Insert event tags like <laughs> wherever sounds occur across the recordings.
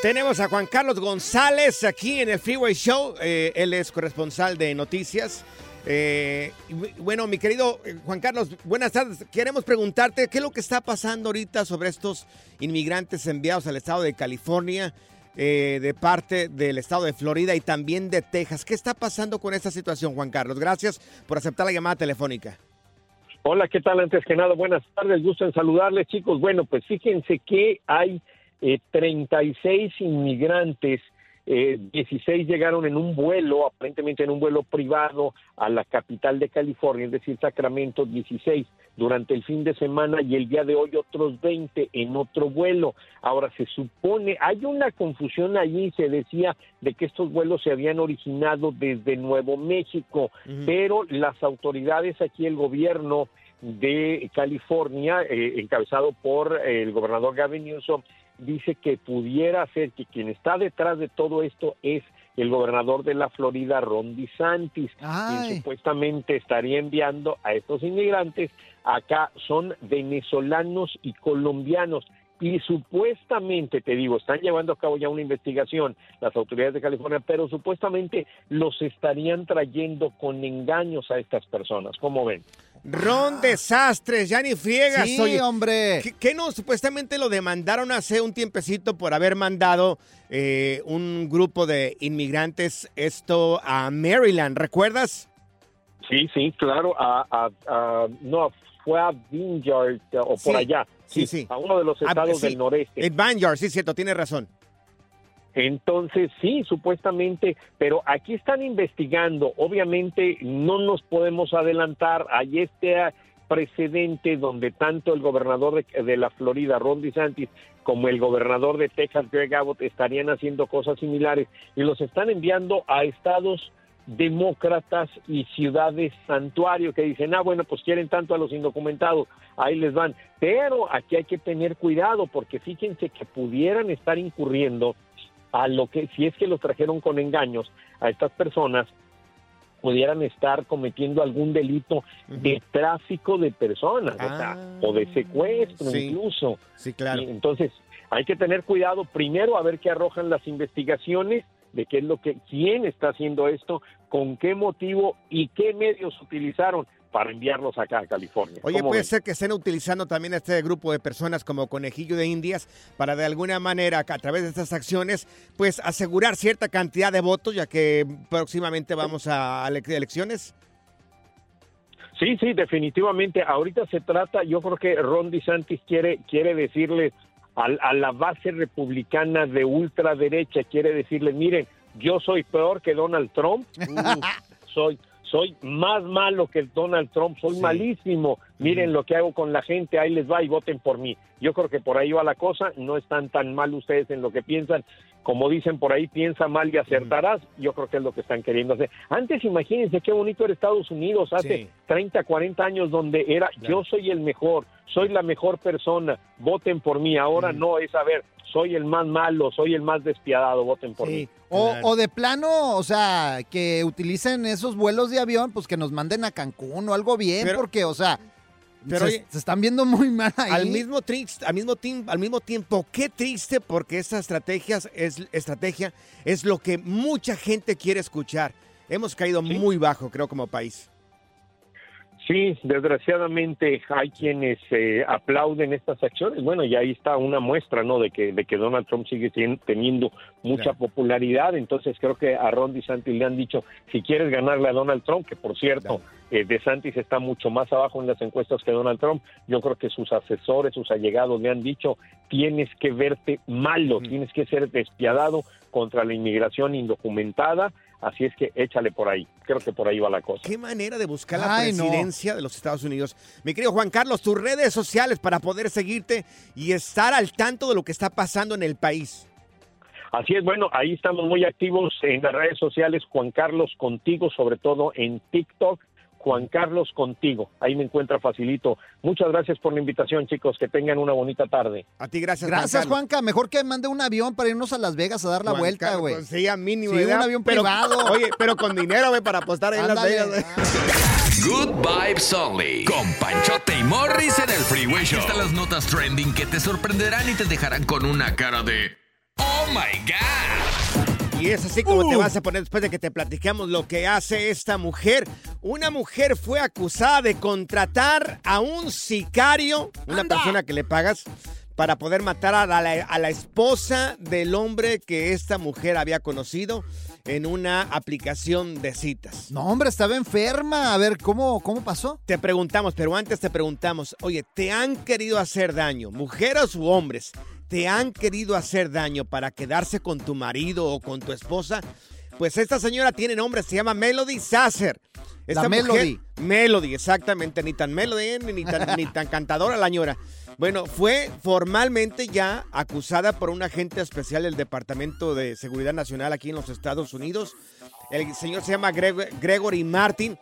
Tenemos a Juan Carlos González aquí en el Freeway Show. Eh, él es corresponsal de noticias. Eh, bueno, mi querido eh, Juan Carlos, buenas tardes. Queremos preguntarte qué es lo que está pasando ahorita sobre estos inmigrantes enviados al estado de California, de parte del estado de Florida y también de Texas. ¿Qué está pasando con esta situación, Juan Carlos? Gracias por aceptar la llamada telefónica. Hola, ¿qué tal? Antes que nada, buenas tardes, gusto en saludarles, chicos. Bueno, pues fíjense que hay eh, 36 inmigrantes, eh, 16 llegaron en un vuelo, aparentemente en un vuelo privado a la capital de California, es decir, Sacramento, 16 durante el fin de semana y el día de hoy otros 20 en otro vuelo. Ahora se supone, hay una confusión allí, se decía de que estos vuelos se habían originado desde Nuevo México, pero las autoridades aquí, el gobierno de California, eh, encabezado por eh, el gobernador Gavin Newsom, dice que pudiera ser que quien está detrás de todo esto es el gobernador de la Florida, Ron DeSantis, quien supuestamente estaría enviando a estos inmigrantes acá son venezolanos y colombianos y supuestamente, te digo, están llevando a cabo ya una investigación las autoridades de California, pero supuestamente los estarían trayendo con engaños a estas personas. ¿Cómo ven? Ron Desastres, ya ni friegas. Sí, oye. hombre. ¿Qué, qué no? Supuestamente lo demandaron hace un tiempecito por haber mandado eh, un grupo de inmigrantes esto a Maryland, ¿recuerdas? Sí, sí, claro, a, a- a- no, fue a Vineyard eh, o por Sí, allá, sí, sí. a uno de los Ah, estados sí, del noreste. En Vineyard, sí, cierto, tiene razón. Entonces, sí, supuestamente, pero aquí están investigando. Obviamente no nos podemos adelantar. Hay este precedente donde tanto el gobernador de, de la Florida, Ron DeSantis, como el gobernador de Texas, Greg Abbott, estarían haciendo cosas similares y los están enviando a estados demócratas y ciudades santuario que dicen, ah, bueno, pues quieren tanto a los indocumentados, ahí les van. Pero aquí hay que tener cuidado porque fíjense que pudieran estar incurriendo a lo que, si es que los trajeron con engaños a estas personas, pudieran estar cometiendo algún delito de tráfico de personas, o, sea, Ah, o de secuestro sí. incluso. Sí, claro. Y entonces, hay que tener cuidado primero a ver qué arrojan las investigaciones de qué es lo que, quién está haciendo esto, con qué motivo y qué medios utilizaron para enviarlos acá a California. Oye, ¿Cómo puede ser que estén utilizando también este grupo de personas como conejillo de indias para de alguna manera, a través de estas acciones, pues asegurar cierta cantidad de votos, ya que próximamente vamos a ele- elecciones. Sí, sí, definitivamente. Ahorita se trata, yo creo que Ron DeSantis quiere, quiere decirle al- a, la base republicana de ultraderecha, quiere decirle, miren, yo soy peor que Donald Trump, <laughs> soy, soy más malo que Donald Trump, soy Sí. malísimo, miren lo que hago con la gente, ahí les va y voten por mí. Yo creo que por ahí va la cosa, no están tan mal ustedes en lo que piensan, como dicen por ahí, piensa mal y acertarás, yo creo que es lo que están queriendo hacer. Antes imagínense qué bonito era Estados Unidos hace Sí. 30, 40 años donde era yo soy el mejor, soy la mejor persona, voten por mí. Ahora no es a ver, soy el más malo, soy el más despiadado, voten por mí. Sí. O, Claro. o de plano, o sea, que utilicen esos vuelos de avión, pues que nos manden a Cancún o algo bien, Pero- porque, o sea, pero se, oye, se están viendo muy mal ahí. Al mismo, triste, al, mismo tim- al mismo tiempo, qué triste porque esta estrategias es, estrategia es lo que mucha gente quiere escuchar. Hemos caído muy bajo, creo, como país. Sí, desgraciadamente hay quienes eh, aplauden estas acciones. Bueno, y ahí está una muestra, ¿no? De que de que Donald Trump sigue teniendo mucha Claro. popularidad. Entonces creo que a Ron DeSantis le han dicho, si quieres ganarle a Donald Trump, que por cierto, eh, DeSantis está mucho más abajo en las encuestas que Donald Trump. Yo creo que sus asesores, sus allegados le han dicho, tienes que verte malo, tienes que ser despiadado contra la inmigración indocumentada. Así es que échale por ahí. Creo que por ahí va la cosa. Qué manera de buscar la Ay, no. presidencia de los Estados Unidos. Mi querido Juan Carlos, tus redes sociales para poder seguirte y estar al tanto de lo que está pasando en el país. Así es, bueno, ahí estamos muy activos en las redes sociales, Juan Carlos Contigo, sobre todo en TikTok, Juan Carlos Contigo. Ahí me encuentra facilito. Muchas gracias por la invitación, chicos. Que tengan una bonita tarde. A ti, gracias, Gracias, Juan. Juanca. Mejor que mande un avión para irnos a Las Vegas a dar la Juan vuelta, güey. pues, Sí, a mínimo. Sí, un avión Pero- privado. <laughs> Oye, pero con dinero, güey, para apostar ahí en Las. Vegas. güey. Good Vibes Only. Con Panchote y Morris en el Freeway Show. Están las notas trending que te sorprenderán y te dejarán con una cara de. ¡Oh my God! Y es así como te Uh. vas a poner después de que te platicamos lo que hace esta mujer. Una mujer fue acusada de contratar a un sicario, una Anda. persona que le pagas, para poder matar a la, a la esposa del hombre que esta mujer había conocido en una aplicación de citas. No, hombre, estaba enferma. A ver, ¿cómo, cómo pasó? Te preguntamos, pero antes te preguntamos, oye, ¿te han querido hacer daño, mujeres u hombres? ¿Te han querido hacer daño para quedarse con tu marido o con tu esposa? Pues esta señora tiene nombre, se llama Melody Sasser. Esta La mujer- Melody. Melody, exactamente, ni tan Melody ni tan, ni tan cantadora la señora. Bueno, fue formalmente ya acusada por un agente especial del Departamento de Seguridad Nacional aquí en los Estados Unidos. El señor se llama Greg- Gregory Martin.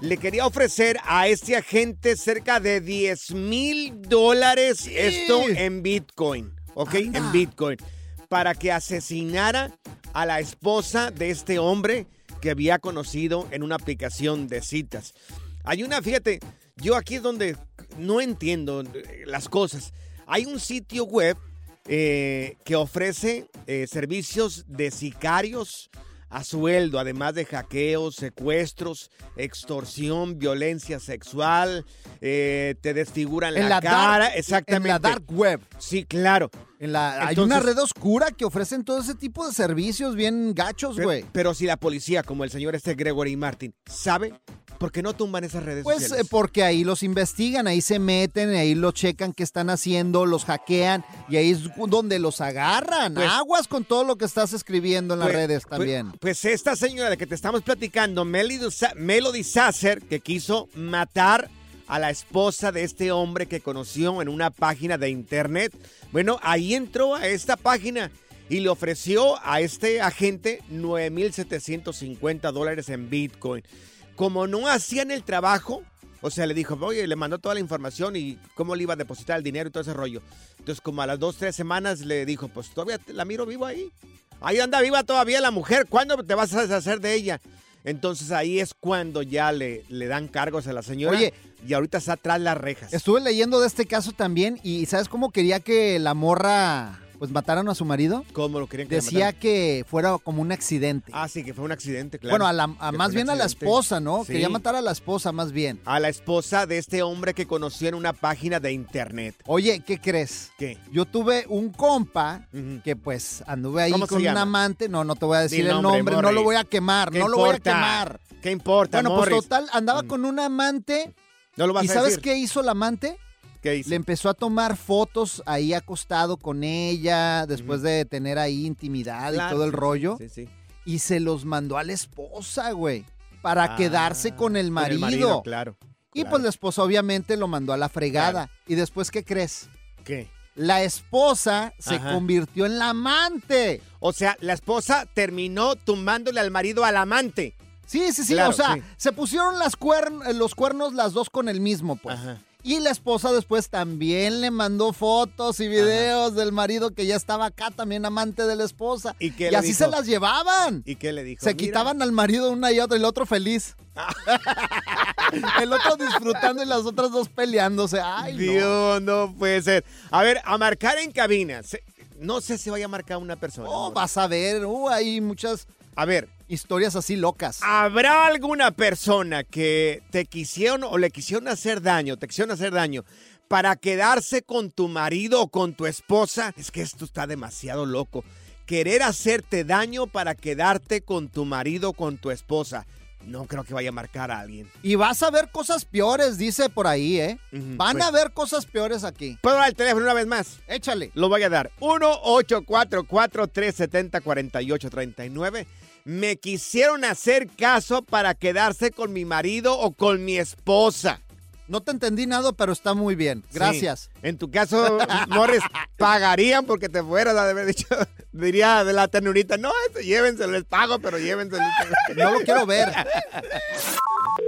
Le quería ofrecer a este agente cerca de 10 mil dólares, esto en Bitcoin, ¿ok? Anda. En Bitcoin, para que asesinara a la esposa de este hombre que había conocido en una aplicación de citas. Hay una, fíjate, yo aquí es donde no entiendo eh, las cosas. Hay un sitio web eh, que ofrece eh, servicios de sicarios a sueldo, además de hackeos, secuestros, extorsión, violencia sexual, eh, te desfiguran En la, la cara, dark- exactamente. En la dark web. Sí, claro. En la, hay una red oscura que ofrecen todo ese tipo de servicios bien gachos, Pero, güey. pero si la policía, como el señor este Gregory Martin, sabe, ¿por qué no tumban esas redes Pues sociales? eh, porque ahí los investigan, ahí se meten, ahí lo checan qué están haciendo, los hackean y ahí es donde los agarran. Pues- Aguas con todo lo que estás escribiendo en las Pues- redes pues- también. Pues, esta señora de que te estamos platicando, Melody Sasser, que quiso matar a la esposa de este hombre que conoció en una página de internet. Bueno, ahí entró a esta página y le ofreció a este agente 9.750 dólares en Bitcoin. Como no hacían el trabajo, o sea, le dijo, oye, le mandó toda la información y cómo le iba a depositar el dinero y todo ese rollo. Entonces, como a las dos, tres semanas le dijo, pues todavía te- la miro viva ahí. Ahí anda viva todavía la mujer. ¿Cuándo te vas a deshacer de ella? Entonces ahí es cuando ya le, le dan cargos a la señora. Oye. y ahorita está atrás las rejas. Estuve leyendo de este caso también y ¿sabes cómo quería que la morra pues mataran a su marido? ¿Cómo lo querían que Decía mataran? que fuera como un accidente. Ah, sí, que fue un accidente, claro. bueno, a la, a- más bien a la esposa, ¿no? Sí. Quería matar a la esposa más bien. A la esposa de este hombre que conoció en una página de internet. Oye, ¿qué crees? ¿Qué? Yo tuve un compa que pues anduve ahí ¿Cómo se con un amante. No, no te voy a decir el nombre, nombre, no lo voy a quemar, ¿Qué no lo voy a quemar. ¿Qué importa, Bueno, pues Morris? total, andaba Mm. con un amante. ¿No lo vas ¿Y a sabes decir? qué hizo el amante? ¿Qué hizo? Le empezó a tomar fotos ahí acostado con ella, después de tener ahí intimidad Claro, y todo el rollo. Sí, sí. Y se los mandó a la esposa, güey, para Ah, quedarse con el con marido. claro. Y claro. pues la esposa obviamente lo mandó a la fregada. ¿Y después qué crees? ¿Qué? La esposa se Ajá. convirtió en la amante. O sea, la esposa terminó tumbándole al marido al amante. Sí, sí, sí. Claro, o sea, sí. se pusieron las cuern- los cuernos las dos con el mismo, pues. Ajá. Y la esposa después también le mandó fotos y videos del marido que ya estaba acá, también amante de la esposa. ¿Y qué Y así dijo? se las llevaban. ¿Y qué le dijo? Se Mira, quitaban al marido una y otra, y el otro feliz. el otro disfrutando y las otras dos peleándose. Ay, no. Dios, no puede ser. A ver, a marcar en cabina. No sé si vaya a marcar una persona. Oh, vas a ver, uh, hay muchas. A ver, Historias así locas. ¿Habrá alguna persona que te quisieron o le quisieron hacer daño, te quisieron hacer daño para quedarse con tu marido o con tu esposa? Es que esto está demasiado loco. Querer hacerte daño para quedarte con tu marido o con tu esposa. No creo que vaya a marcar a alguien. Y vas a ver cosas peores, dice por ahí, ¿eh? Van pues. a ver cosas peores aquí. ¿Puedo dar el teléfono una vez más? Échale. Lo voy a dar. 1-844-370-4839. Me quisieron hacer caso para quedarse con mi marido o con mi esposa. No te entendí nada, pero está muy bien. Gracias. Sí. En tu caso, <laughs> Morris, pagarían porque te fueras de haber dicho, <laughs> diría de la ternurita, no, eso, llévenselo, les pago, pero llévenselo. No lo quiero ver. <laughs>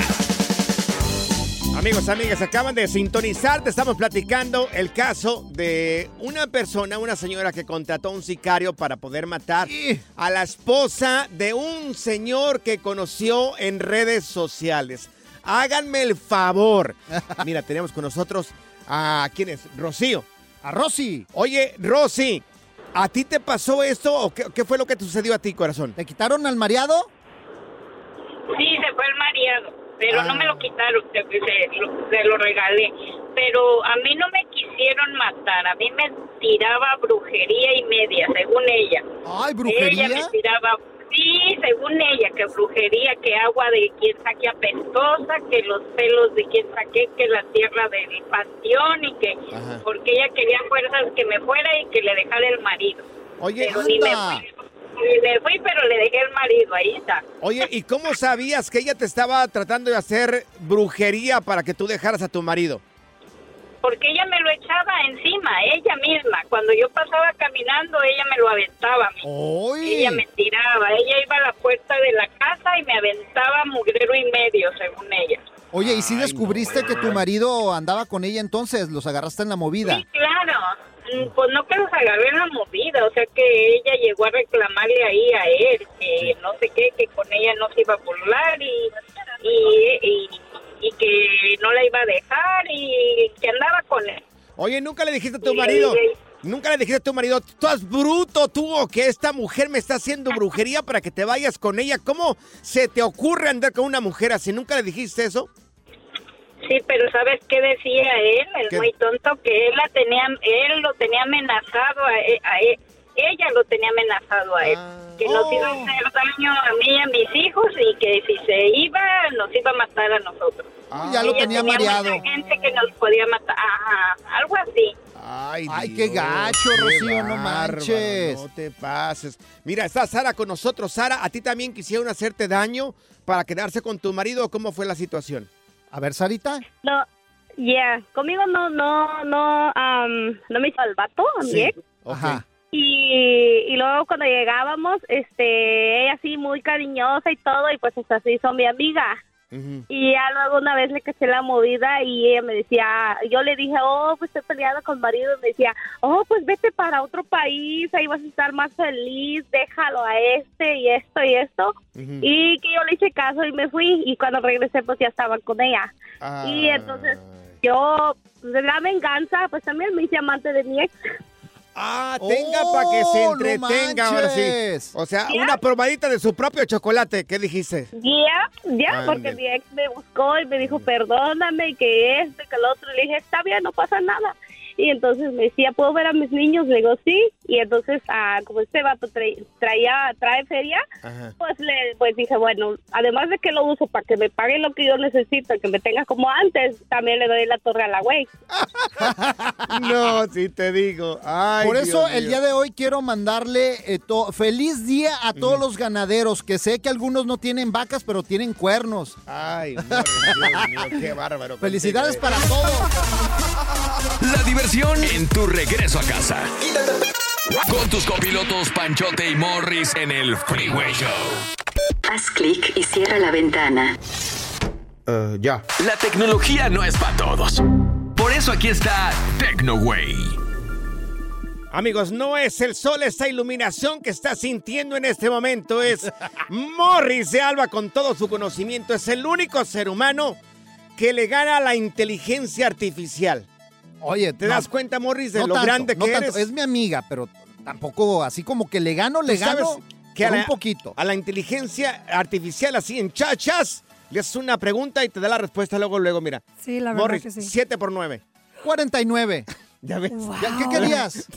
Amigos, amigas, acaban de sintonizar. Te estamos platicando el caso de una persona, una señora que contrató a un sicario para poder matar a la esposa de un señor que conoció en redes sociales. Háganme el favor. <laughs> Mira, tenemos con nosotros a quién es, Rocío. A Rosy. Oye, Rosy, ¿a ti te pasó esto o qué, qué fue lo que te sucedió a ti, corazón? ¿Te quitaron al mareado? Sí, se fue el mareado, pero Ah. no me lo quitaron, se, se lo, se lo regalé. Pero a mí no me quisieron matar, a mí me tiraba brujería y media, según ella. Ay, brujería. Ella me tiraba, sí, según ella, que brujería, que agua de quien saque apestosa, que los pelos de quien saqué, que la tierra del panteón y que, Ajá. porque ella quería fuerzas que me fuera y que le dejara el marido. Oye, Pero ni me anda. fui, ni me fui, pero le dejé el marido, ahí está. Oye, ¿y cómo sabías que ella te estaba tratando de hacer brujería para que tú dejaras a tu marido? porque ella me lo echaba encima, ella misma. Cuando yo pasaba caminando, ella me lo aventaba. Ella me tiraba, ella iba a la puerta de la casa y me aventaba mugrero y medio, según ella. Oye, ¿y si descubriste que tu marido andaba con ella entonces? ¿Los agarraste en la movida? Sí, claro. Mm, Pues no que los agarré en la movida, o sea que ella llegó a reclamarle ahí a él, que no sé qué, que con ella no se iba a burlar y, y, y, y que no la iba a dejar y que andaba con él. Oye, ¿nunca le dijiste a tu marido? ¿Nunca le dijiste a tu marido, tú estás bruto tú o que esta mujer me está haciendo brujería para que te vayas con ella? ¿Cómo se te ocurre andar con una mujer así? ¿Nunca le dijiste eso? Sí, pero ¿sabes qué decía él? El ¿Qué? muy tonto que él la tenía, él lo tenía amenazado a él, a él- ella lo tenía amenazado a él, Ah. que nos iba a Oh. hacer daño a mí y a mis hijos y que si se iba nos iba a matar a nosotros. ya lo Ella tenía mareado. mucha gente que nos podía matar, ajá, algo así. Ay, Ay, qué gacho, qué Rocío, no manches. No te pases. Mira, está Sara con nosotros. Sara, ¿a ti también quisieron hacerte daño para quedarse con tu marido o cómo fue la situación? A ver, Sarita. No, yeah, conmigo no, no, no, am, no me hizo el vato, a mi ex. Ajá. Y, y luego cuando llegábamos, este, ella así muy cariñosa y todo, y pues hasta se hizo mi amiga. Y ya luego una vez le caché la movida y ella me decía, yo le dije, oh, pues estoy peleada con marido. Me decía, oh, pues vete para otro país, ahí vas a estar más feliz, déjalo a este y esto y esto. Y que yo le hice caso y me fui. Y cuando regresé, pues ya estaban con ella. Y entonces yo, pues, de la venganza, pues también me hice amante de mi ex. Ah, tenga para que se Oh, no entretenga ahora sí. O sea, una probadita de su propio chocolate. ¿Qué dijiste? Ya, ya, porque mi ex me buscó y me dijo, perdóname, que este, que el otro. Le dije, está bien, no pasa nada. Y entonces me decía, ¿puedo ver a mis niños? Le digo, sí. Y entonces, ah, como este vato trae- traía, trae feria, Ajá. pues le pues dije, bueno, además de que lo uso para que me pague lo que yo necesito, que me tenga como antes, también le doy la torre a la güey. <laughs> No, sí te digo. Ay, Por eso Dios el día de hoy quiero mandarle eh, feliz día a todos los ganaderos, que sé que algunos no tienen vacas, pero tienen cuernos. Ay, Morris, Dios mío, qué bárbaro. Felicidades contigo, para todos. La diversión en tu regreso a casa. Con tus copilotos Panchote y Morris en el Freeway Show. Haz clic y cierra la ventana. Eh, ya. La tecnología no es para todos. Por eso aquí está TecnoWay. Amigos, no es el sol esta iluminación que está sintiendo en este momento, es <laughs> Morris de Alba con todo su conocimiento. Es el único ser humano que le gana a la inteligencia artificial. Oye, ¿Te no- das cuenta, Morris, de no lo tanto, grande no que tanto. eres? Es mi amiga, pero tampoco así como que le gano, le sabes gano que a la- un poquito. A la inteligencia artificial, así en chachas, le haces una pregunta y te da la respuesta luego, luego, mira. Sí, la verdad Morris, que sí. 7 por 9. 49. <laughs> ¿Ya ves? Ya, <laughs> ¿Qué querías?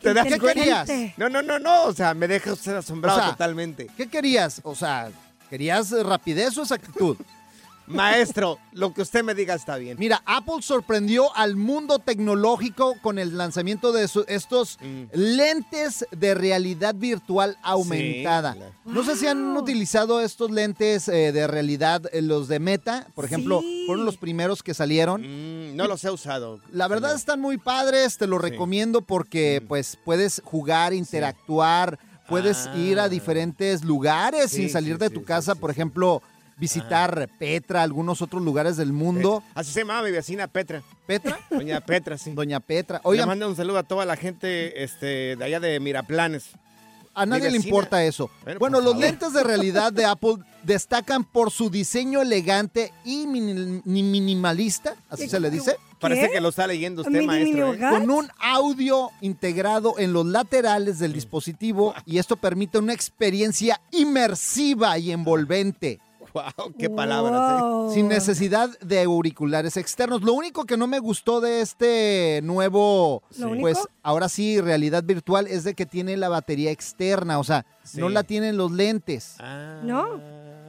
¿Te das ¿Qué querías? No, no, no, no. O sea, me deja usted asombrado O sea, totalmente. ¿Qué querías? O sea, ¿querías rapidez o exactitud? Maestro, lo que usted me diga está bien. Mira, Apple sorprendió al mundo tecnológico con el lanzamiento de su- estos Mm. lentes de realidad virtual aumentada. claro. No sé si han utilizado estos lentes eh, de realidad, eh, los de Meta, por ejemplo, Sí. fueron los primeros que salieron. Mm, no los he usado. La verdad señor. están muy padres, te los Sí. recomiendo porque Mm. pues puedes jugar, interactuar, puedes Ah. ir a diferentes lugares Sí, sin salir sí, de tu sí, casa, sí, por sí. ejemplo, visitar Petra, algunos otros lugares del mundo. Así se llama mi vecina Petra. Petra, Doña Petra, sí. Doña Petra. Le Oigan, mando un saludo a toda la gente este, de allá de Miraplanes. a nadie le importa eso. Bueno, los favor. lentes de realidad de Apple destacan por su diseño elegante y mini- ni minimalista, así se le dice. Parece que lo está leyendo usted, maestro. ¿eh? con un audio integrado en los laterales del dispositivo y esto permite una experiencia inmersiva y envolvente. Wow, qué palabras. ¿eh? Sin necesidad de auriculares externos. Lo único que no me gustó de este nuevo, pues ahora sí, realidad virtual, es de que tiene la batería externa, o sea, Sí. no la tienen los lentes. Ah. ¿No?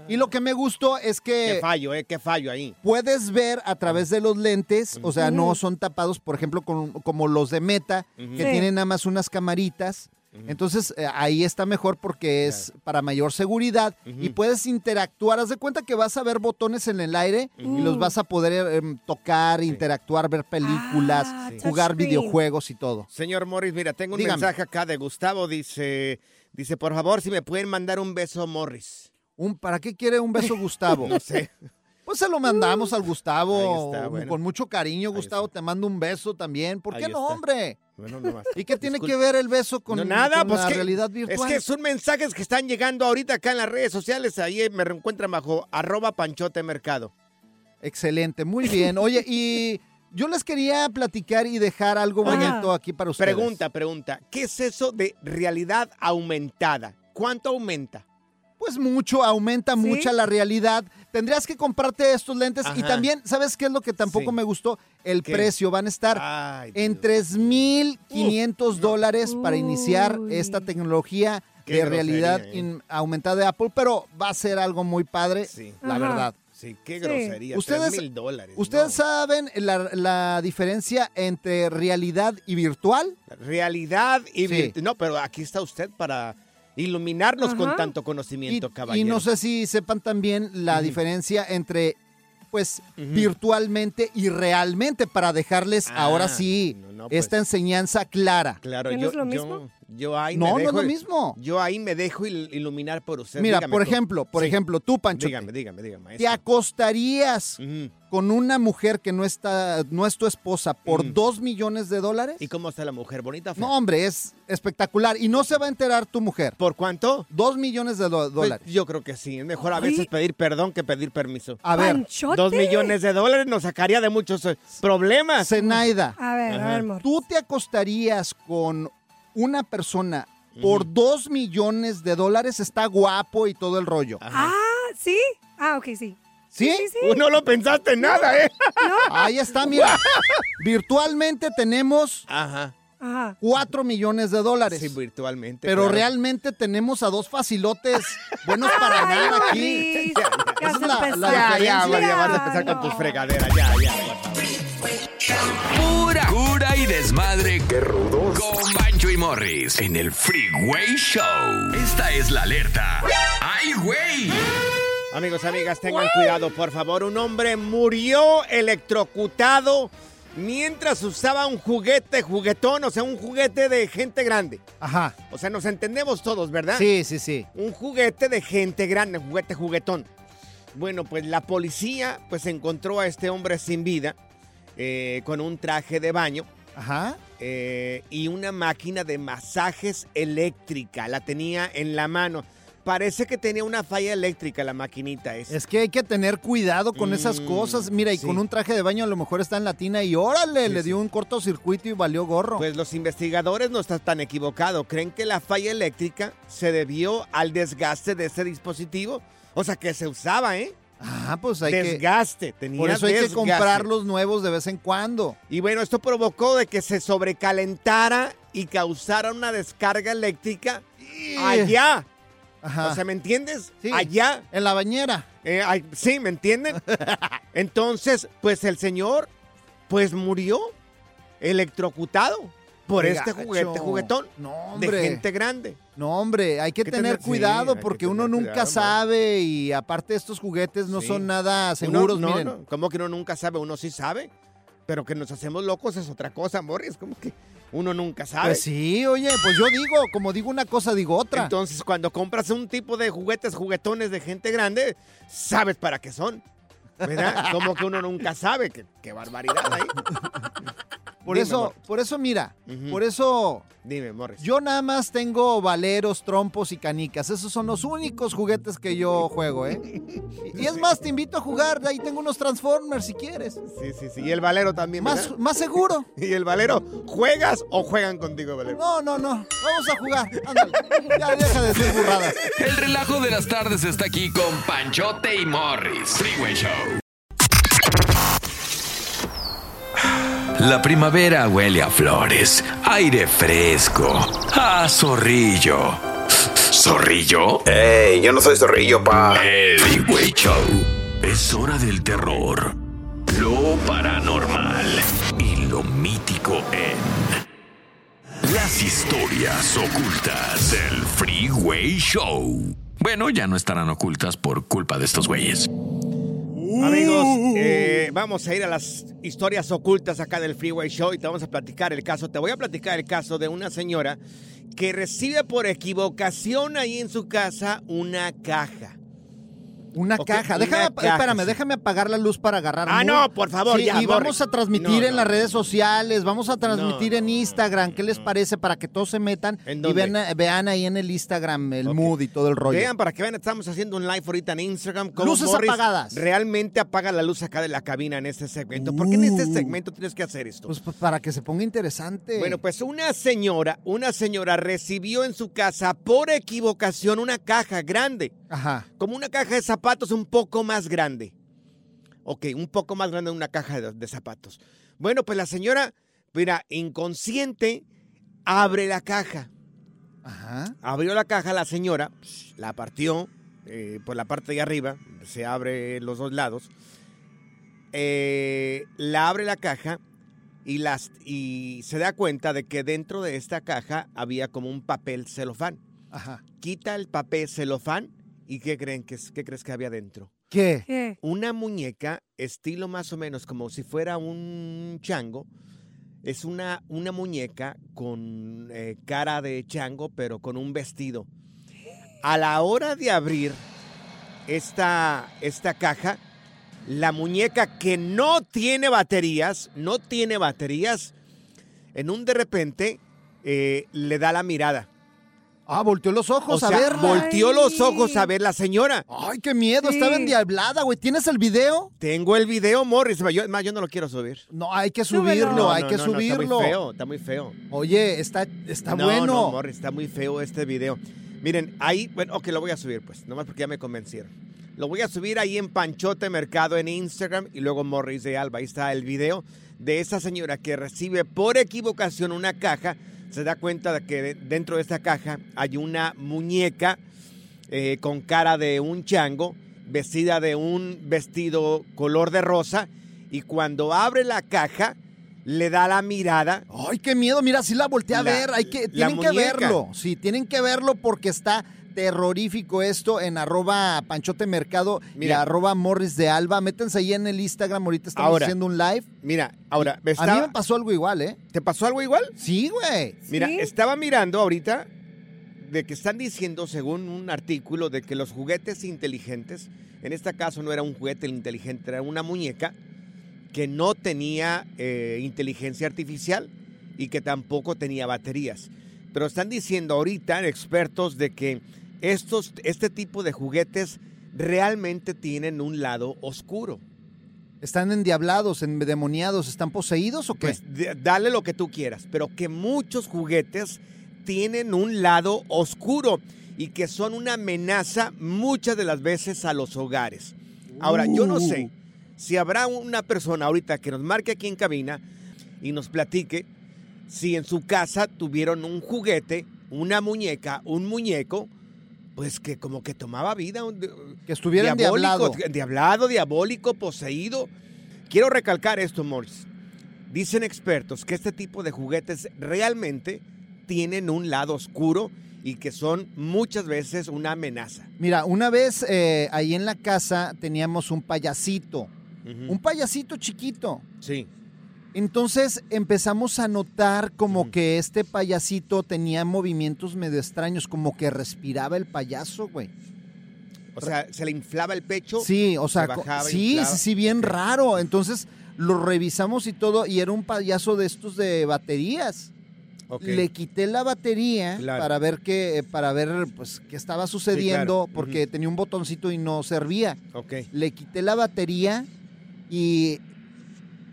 Y lo que me gustó es Qué que fallo, ¿eh? Qué fallo ahí. puedes ver a través de los lentes, o sea, no son tapados, por ejemplo, con- como los de Meta, que Sí. tienen nada más unas camaritas. Entonces eh, ahí está mejor porque es para mayor seguridad y puedes interactuar. Haz de cuenta que vas a ver botones en el aire y los vas a poder em, tocar, interactuar, ver películas, Ah, jugar videojuegos y todo. Señor Morris, mira, tengo un Dígame. mensaje acá de Gustavo. Dice, dice, por favor, si me pueden mandar un beso, Morris. Un, ¿Para qué quiere un beso <laughs> Gustavo? No sé. Pues se lo mandamos al Gustavo Ahí está, bueno. con mucho cariño. Ahí Gustavo, está. te mando un beso también. ¿Por Ahí qué no, está. hombre? Bueno, no más. ¿Y qué tiene Disculpe. que ver el beso con, no, nada, con pues la que- realidad Es virtual? que son mensajes que están llegando ahorita acá en las redes sociales. Ahí me encuentran bajo arroba panchote mercado. Excelente, muy bien. Oye, y yo les quería platicar y dejar algo bonito aquí para ustedes. Pregunta, pregunta. ¿Qué es eso de realidad aumentada? ¿Cuánto aumenta? Pues mucho, aumenta ¿Sí? mucha la realidad. Tendrías que comprarte estos lentes y también, ¿sabes qué es lo que tampoco Sí. me gustó? El ¿Qué? precio. Van a estar Ay, en Dios. 3.500 dólares para iniciar Uy. esta tecnología Qué de realidad grosería, ¿eh? in- aumentada de Apple, pero va a ser algo muy padre, Sí. la Ajá. verdad. Sí, qué Sí. grosería. Ustedes- Tres mil dólares. ¿Ustedes no. saben la, la diferencia entre realidad y virtual? Realidad y Sí. virtu- No, pero aquí está usted para iluminarnos con tanto Y, conocimiento, y caballero. no sé si sepan también la diferencia entre, pues, virtualmente y realmente para dejarles Ah, ahora sí no, no, pues. esta enseñanza clara. Claro, ¿Que no yo, es lo yo- mismo? yo ahí No, me no dejo, es lo mismo. Yo ahí me dejo il- iluminar por usted. Mira, Dígame por tú. ejemplo, por Sí. ejemplo, tú, Pancho, Dígame, dígame, dígame, ¿te acostarías con una mujer que no está, no es tu esposa por dos millones de dólares? ¿Y cómo está la mujer? ¿Bonita? fea? No, hombre, es espectacular y no se va a enterar tu mujer. ¿Por cuánto? Dos millones de Pues, dólares. yo creo que sí. Es mejor a Ay. veces pedir perdón que pedir permiso. A ver, Panchote. Dos millones de dólares nos sacaría de muchos eh, problemas. Zenaida, A ver, a Ajá. ver, amor. ¿tú te acostarías con una persona por dos millones de dólares? Está guapo y todo el rollo. Ajá. Ah, ¿sí? Ah, ok, sí. ¿Sí? Sí, sí. Uh, no lo pensaste en nada, ¿eh? Ahí está, mira. <laughs> Virtualmente tenemos Ajá. Ajá. cuatro millones de dólares. Sí, virtualmente. pero claro. realmente tenemos a dos facilotes buenos para Ay, nada aquí. Morris, Ya, ya Esa es la- la. Ya, ya, diferencia. ya vas a empezar no. con tus fregaderas. Ya, ya. por favor. Pura cura y desmadre. ¡Qué rudos! Con y Morris en el Freeway Show. Esta es la alerta. ¡Ay, güey! Amigos, amigas, tengan cuidado, por favor. Un hombre murió electrocutado mientras usaba un juguete juguetón, o sea, un juguete de gente grande. Ajá. O sea, nos entendemos todos, ¿verdad? Sí, sí, sí. Un juguete de gente grande, un juguete juguetón. Bueno, pues la policía pues encontró a este hombre sin vida eh, con un traje de baño. Ajá. Eh, y una máquina de masajes eléctrica. La tenía en la mano. Parece que tenía una falla eléctrica la maquinita esa. Es que hay que tener cuidado con esas Mm, cosas. Mira, y sí. con un traje de baño a lo mejor está en la tina y órale, Sí, le sí. dio un cortocircuito y valió gorro. Pues los investigadores no están tan equivocados. Creen que la falla eléctrica se debió al desgaste de ese dispositivo. O sea, que se usaba, ¿eh? Ah, pues hay que... desgaste. Tenía Por eso hay que comprar los nuevos de vez en cuando. Y bueno, esto provocó de que se sobrecalentara y causara una descarga eléctrica allá. Ajá. O sea, ¿me entiendes? Sí. Allá. en la bañera. Eh, ay, sí, ¿me entienden? <laughs> Entonces, pues el señor, pues murió electrocutado por este gacho. juguete, juguetón No, de hombre. gente grande. No, hombre, hay que, que tener, cuidado porque tener uno nunca cuidado, sabe y aparte estos juguetes no Sí. son nada Uno- seguros, no, miren. no, como que uno nunca sabe? Uno sí sabe. Pero que nos hacemos locos es otra cosa, Morris. Como que uno nunca sabe. Pues sí, oye, pues yo digo, como digo una cosa, digo otra. Entonces, cuando compras un tipo de juguetes, juguetones de gente grande, sabes para qué son. ¿Verdad? <laughs> Como que uno nunca sabe. Qué, qué barbaridad ahí. Por Dime, eso, por eso mira, por eso Dime, Morris. yo nada más tengo valeros, trompos y canicas. Esos son los únicos juguetes que yo juego, ¿eh? Y es más, te invito a jugar, ahí tengo unos Transformers si quieres. Sí, sí, sí. Y el valero también. Más, ¿verdad? más seguro. <laughs> ¿Y el valero? ¿Juegas o juegan contigo, valero? No, no, no. Vamos a jugar. Ándale. Ya deja de decir burradas. El relajo de las tardes está aquí con Panchote y Morris. Freeway Show. La primavera huele a flores, aire fresco, a zorrillo. ¿Zorrillo? ¡Ey! Yo no soy zorrillo, pa. El Freeway Show. Es hora del terror, lo paranormal y lo mítico en las historias ocultas del Freeway Show. Bueno, ya no estarán ocultas por culpa de estos güeyes. Amigos, eh, vamos a ir a las historias ocultas acá del Freeway Show y te vamos a platicar el caso. Te voy a platicar el caso de una señora que recibe por equivocación ahí en su casa una caja. Una caja. una Déjame, caja, espérame, sí. déjame apagar la luz para agarrar. Ah, no, por favor, Sí, ya, Y borre. vamos a transmitir No, en no. las redes sociales, vamos a transmitir No, en Instagram. ¿Qué les parece para que todos se metan ¿En y vean, vean ahí en el Instagram el Ok. mood y todo el rollo? Vean para que vean, estamos haciendo un live ahorita en Instagram. cómo Luces Morris apagadas. Realmente apaga la luz acá de la cabina en este segmento. ¿Por qué en este Uh. segmento tienes que hacer esto? Pues, pues, para que se ponga interesante. Bueno, pues una señora, una señora recibió en su casa por equivocación una caja grande, Ajá. como una caja de zapatos un poco más grande. Ok, un poco más grande de una caja de, de zapatos. Bueno, pues la señora, mira, inconsciente, abre la caja. Ajá. Abrió la caja la señora, la partió eh, por la parte de arriba, se abre los dos lados. Eh, la abre la caja y, las, y se da cuenta de que dentro de esta caja había como un papel celofán. Ajá. Quita el papel celofán y ¿qué creen que es- qué crees que había dentro? ¿Qué? ¿Qué? Una muñeca, estilo más o menos como si fuera un chango. Es una, una muñeca con eh, cara de chango, pero con un vestido. A la hora de abrir esta, esta caja, la muñeca que no tiene baterías, no tiene baterías, en un de repente eh, le da la mirada. Ah, volteó los ojos O a sea, verla. volteó los ojos a ver la señora. Ay, qué miedo, Sí. estaba endiablada, güey. ¿Tienes el video? Tengo el video, Morris. Yo, más, yo no lo quiero subir. No, hay que subirlo, No, hay que subirlo. está muy feo, está muy feo. Oye, está, está no, bueno. No, Morris, está muy feo este video. Miren, ahí, bueno, ok, lo voy a subir, pues, nomás porque ya me convencieron. Lo voy a subir ahí en Panchote Mercado en Instagram y luego Morris de Alba. Ahí está el video de esa señora que recibe por equivocación una caja. Se da cuenta de que de- dentro de esta caja hay una muñeca eh, con cara de un chango, vestida de un vestido color de rosa. Y cuando abre la caja, le da la mirada Ay, qué miedo. Mira, sí la volteé a La- ver. Hay que, tienen que verlo. Sí, tienen que verlo porque está terrorífico esto en arroba Panchote Mercado y Mira. arroba Morris de Alba. Métanse ahí en el Instagram. Ahorita estamos Ahora, haciendo un live. Mira, ahora, me A mí me pasó algo igual, ¿eh? ¿te pasó algo igual? Sí, güey. Mira, ¿Sí? estaba mirando ahorita de que están diciendo, según un artículo, de que los juguetes inteligentes, en este caso no era un juguete inteligente, era una muñeca que no tenía eh, inteligencia artificial, y que tampoco tenía baterías. Pero están diciendo ahorita expertos de que estos, este tipo de juguetes realmente tienen un lado oscuro. ¿Están endiablados, endemoniados, están poseídos o qué? Pues dale lo que tú quieras, pero que muchos juguetes tienen un lado oscuro y que son una amenaza muchas de las veces a los hogares. Ahora, yo no sé si habrá una persona ahorita que nos marque aquí en cabina y nos platique si en su casa tuvieron un juguete, una muñeca, un muñeco, pues que como que tomaba vida. un- que estuviera diabólico. Diablado, diabólico, poseído. Quiero recalcar esto, Morris. Dicen expertos que este tipo de juguetes realmente tienen un lado oscuro y que son muchas veces una amenaza. Mira, una vez eh, ahí en la casa teníamos un payasito, un payasito chiquito. Sí. Entonces empezamos a notar como que este payasito tenía movimientos medio extraños, como que respiraba el payaso, güey. O sea, se le inflaba el pecho. Sí, o sea, se bajaba, sí, inflaba. sí, sí, bien raro. Entonces lo revisamos y todo, y era un payaso de estos de baterías. Ok. Le quité la batería Claro. para ver qué, para ver pues qué estaba sucediendo, claro. porque tenía un botoncito y no servía. Ok. Le quité la batería y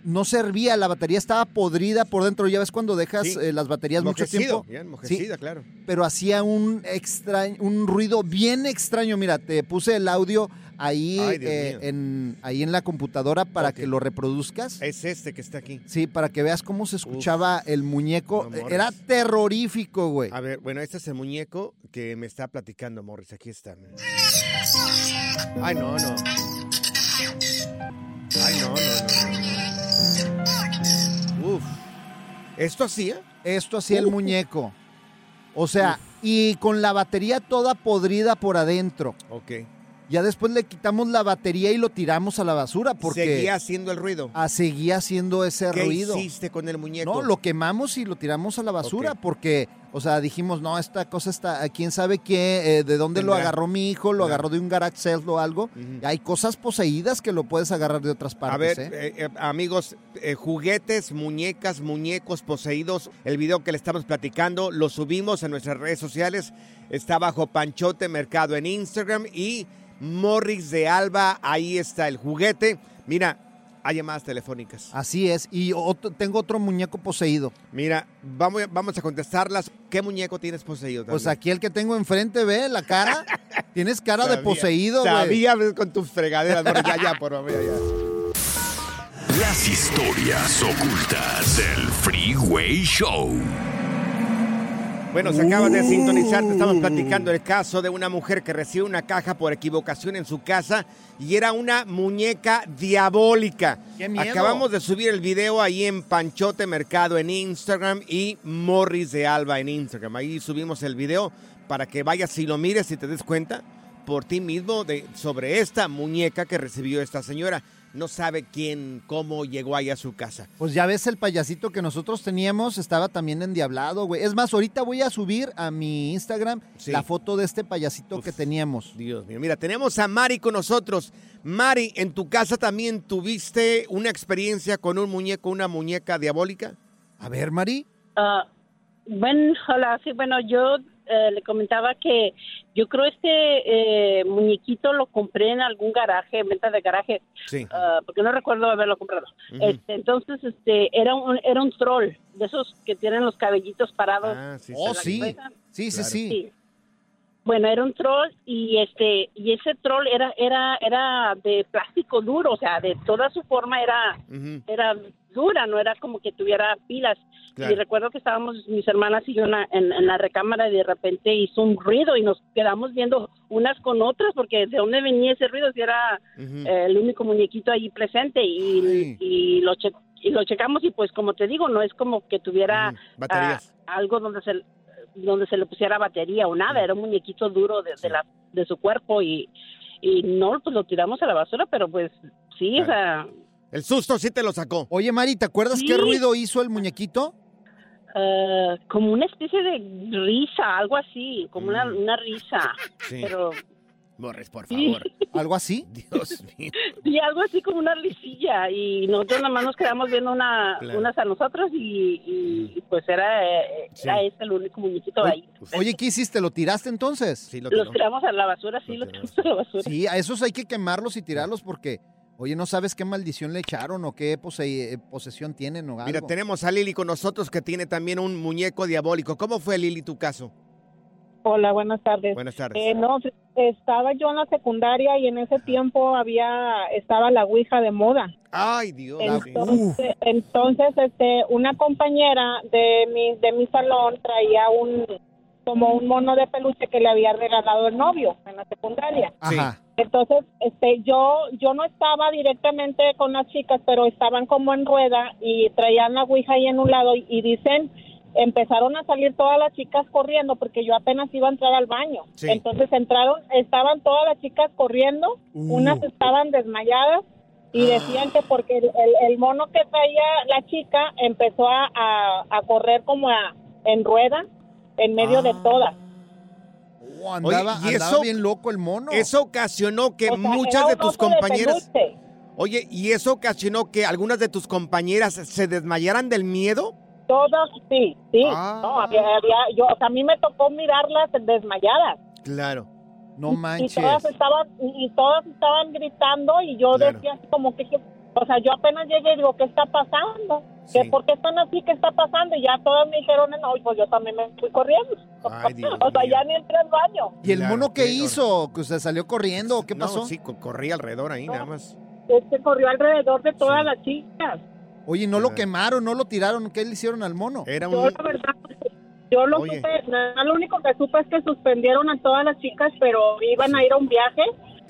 no servía, la batería estaba podrida por dentro. Ya ves cuando dejas Sí. eh, las baterías mucho tiempo. ya, Sí, claro. pero hacía un extraño, un ruido bien extraño. Mira, te puse el audio ahí, Ay, eh, en, ahí en la computadora para que lo reproduzcas. Es este que está aquí. Sí, para que veas cómo se escuchaba el muñeco. No. Era terrorífico, güey. A ver, bueno, este es el muñeco que me está platicando Morris. Aquí está. Ay, no, no. Ay, no. ¿Esto hacía? Esto hacía el Uh. muñeco. O sea, y con la batería toda podrida por adentro. Ok. Ya después le quitamos la batería y lo tiramos a la basura porque Seguía haciendo el ruido. ah, seguía haciendo ese ¿Qué ruido. hiciste con el muñeco? No, lo quemamos y lo tiramos a la basura porque, o sea, dijimos, no, esta cosa está, quién sabe qué, eh, de dónde lo agarró mi hijo, lo agarró de un garage sale o algo. Hay cosas poseídas que lo puedes agarrar de otras partes, A ver, ¿eh? eh, amigos, juguetes, muñecas, muñecos poseídos. El video que le estamos platicando lo subimos en nuestras redes sociales. Está bajo Panchote Mercado en Instagram y Morris de Alba. Ahí está el juguete. Mira, hay llamadas telefónicas. Así es. Y otro- tengo otro muñeco poseído. Mira, vamos, vamos a contestarlas. ¿Qué muñeco tienes poseído? Pues aquí el que tengo enfrente, ve la cara. <laughs> Tienes cara de poseído, güey. Sabía ves, con tus fregaderas. Morris. ya, ya, por favor, ya, ya. Las historias ocultas del Freeway Show. Bueno, se acaba de sintonizar, te estamos platicando el caso de una mujer que recibe una caja por equivocación en su casa y era una muñeca diabólica. ¡Qué miedo! Acabamos de subir el video ahí en Panchote Mercado en Instagram y Morris de Alba en Instagram. Ahí subimos el video para que vayas y lo mires y te des cuenta por ti mismo de, sobre esta muñeca que recibió esta señora. No sabe quién, cómo llegó ahí a su casa. Pues ya ves, el payasito que nosotros teníamos estaba también endiablado, güey. Es más, ahorita voy a subir a mi Instagram Sí. la foto de este payasito que teníamos. Dios mío, mira, tenemos a Mari con nosotros. Mari, ¿en tu casa también tuviste una experiencia con un muñeco, una muñeca diabólica? A ver, Mari. Ah, bueno, hola, sí, bueno, yo eh, le comentaba que yo creo este eh, muñequito lo compré en algún garaje, en venta de garaje, Sí. ah, porque no recuerdo haberlo comprado. Este, entonces, este, era un, era un troll, de esos que tienen los cabellitos parados. Ah, sí, Oh, sí. Sí, sí, Claro. sí. Sí. Bueno, era un troll y este y ese troll era era era de plástico duro, o sea, de toda su forma era era dura, no era como que tuviera pilas. Claro. Y recuerdo que estábamos mis hermanas y yo en la, en, en la recámara y de repente hizo un ruido y nos quedamos viendo unas con otras porque de dónde venía ese ruido si era eh, el único muñequito ahí presente y, y lo che- y lo checamos y pues como te digo no es como que tuviera ah, algo donde se donde se le pusiera batería o nada era un muñequito duro de, de la de su cuerpo y y no pues lo tiramos a la basura pero pues sí o sea El susto sí te lo sacó. Oye, Mari, ¿te acuerdas Sí. qué ruido hizo el muñequito? Eh, como una especie de risa algo así como una, Mm. una risa Sí. pero Morris, por Sí. favor. <laughs> ¿Algo así? Dios mío. Y algo así como una lisilla y nosotros nada más nos quedamos viendo una, Claro. unas a nosotros y, y, pues era, eh, era ese el único muñequito ahí. Oye, ¿qué hiciste? ¿Lo tiraste entonces? Sí, lo Los tiramos a la basura, sí, los tiramos a la basura. Sí, a esos hay que quemarlos y tirarlos porque, oye, no sabes qué maldición le echaron o qué pose- eh, posesión tienen o algo. Mira, tenemos a Lili con nosotros que tiene también un muñeco diabólico. ¿Cómo fue, Lili, tu caso? Hola, buenas tardes. Buenas tardes. Eh, no, estaba yo en la secundaria y en ese tiempo había estaba la ouija de moda. Ay, Dios. Entonces, entonces, este, una compañera de mi de mi salón traía un como un mono de peluche que le había regalado el novio en la secundaria. Ajá. Entonces, este, yo, yo no estaba directamente con las chicas, pero estaban como en rueda y traían la ouija ahí en un lado y, y dicen, empezaron a salir todas las chicas corriendo porque yo apenas iba a entrar al baño. Sí. Entonces entraron, estaban todas las chicas corriendo, Uh. unas estaban desmayadas y decían que porque el, el- el mono que traía la chica empezó a, a- a correr como a- en rueda en medio de todas. Oh, andaba, Oye, ¿y andaba eso- bien loco el mono. Eso ocasionó que O sea, muchas de tus de compañeras... Oye, ¿y eso ocasionó que algunas de tus compañeras se desmayaran del miedo? Todas, sí, sí. Ah. No, había, había- yo, o sea, a mí me tocó mirarlas desmayadas. Claro. No Y todas estaban, y, y todas estaban gritando y yo Claro. decía así como que, que- o sea, yo apenas llegué y digo, ¿qué está pasando? ¿Que Sí. ¿Por qué están así? ¿Qué está pasando? Y ya todas me dijeron, no, pues yo también me fui corriendo. Ay, <laughs> Dios o sea, ya ni entré al baño. ¿Y el Claro, mono qué hizo? ¿Que se salió corriendo o qué No, pasó? sí, co- corría alrededor ahí nada más. Este corrió alrededor de todas las chicas. Oye, ¿no lo quemaron, no lo tiraron? ¿Qué le hicieron al mono? Era Yo, la verdad, yo lo Oye. supe, nada, lo único que supe es que suspendieron a todas las chicas, pero iban a ir a un viaje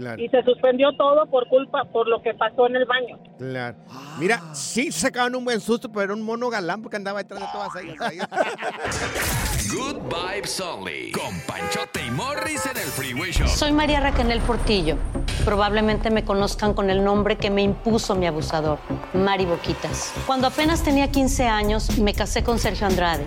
Claro. y se suspendió todo por culpa, por lo que pasó en el baño. Claro. Mira, sí sacaban un buen susto, pero era un mono galán porque andaba detrás de todas ellas. ahí. <laughs> Good Vibes Only. Con Panchote y Morris en el Freeway Show. Soy María Raquel Portillo. Probablemente me conozcan con el nombre que me impuso mi abusador, Mari Boquitas. Cuando apenas tenía 15 años, me casé con Sergio Andrade,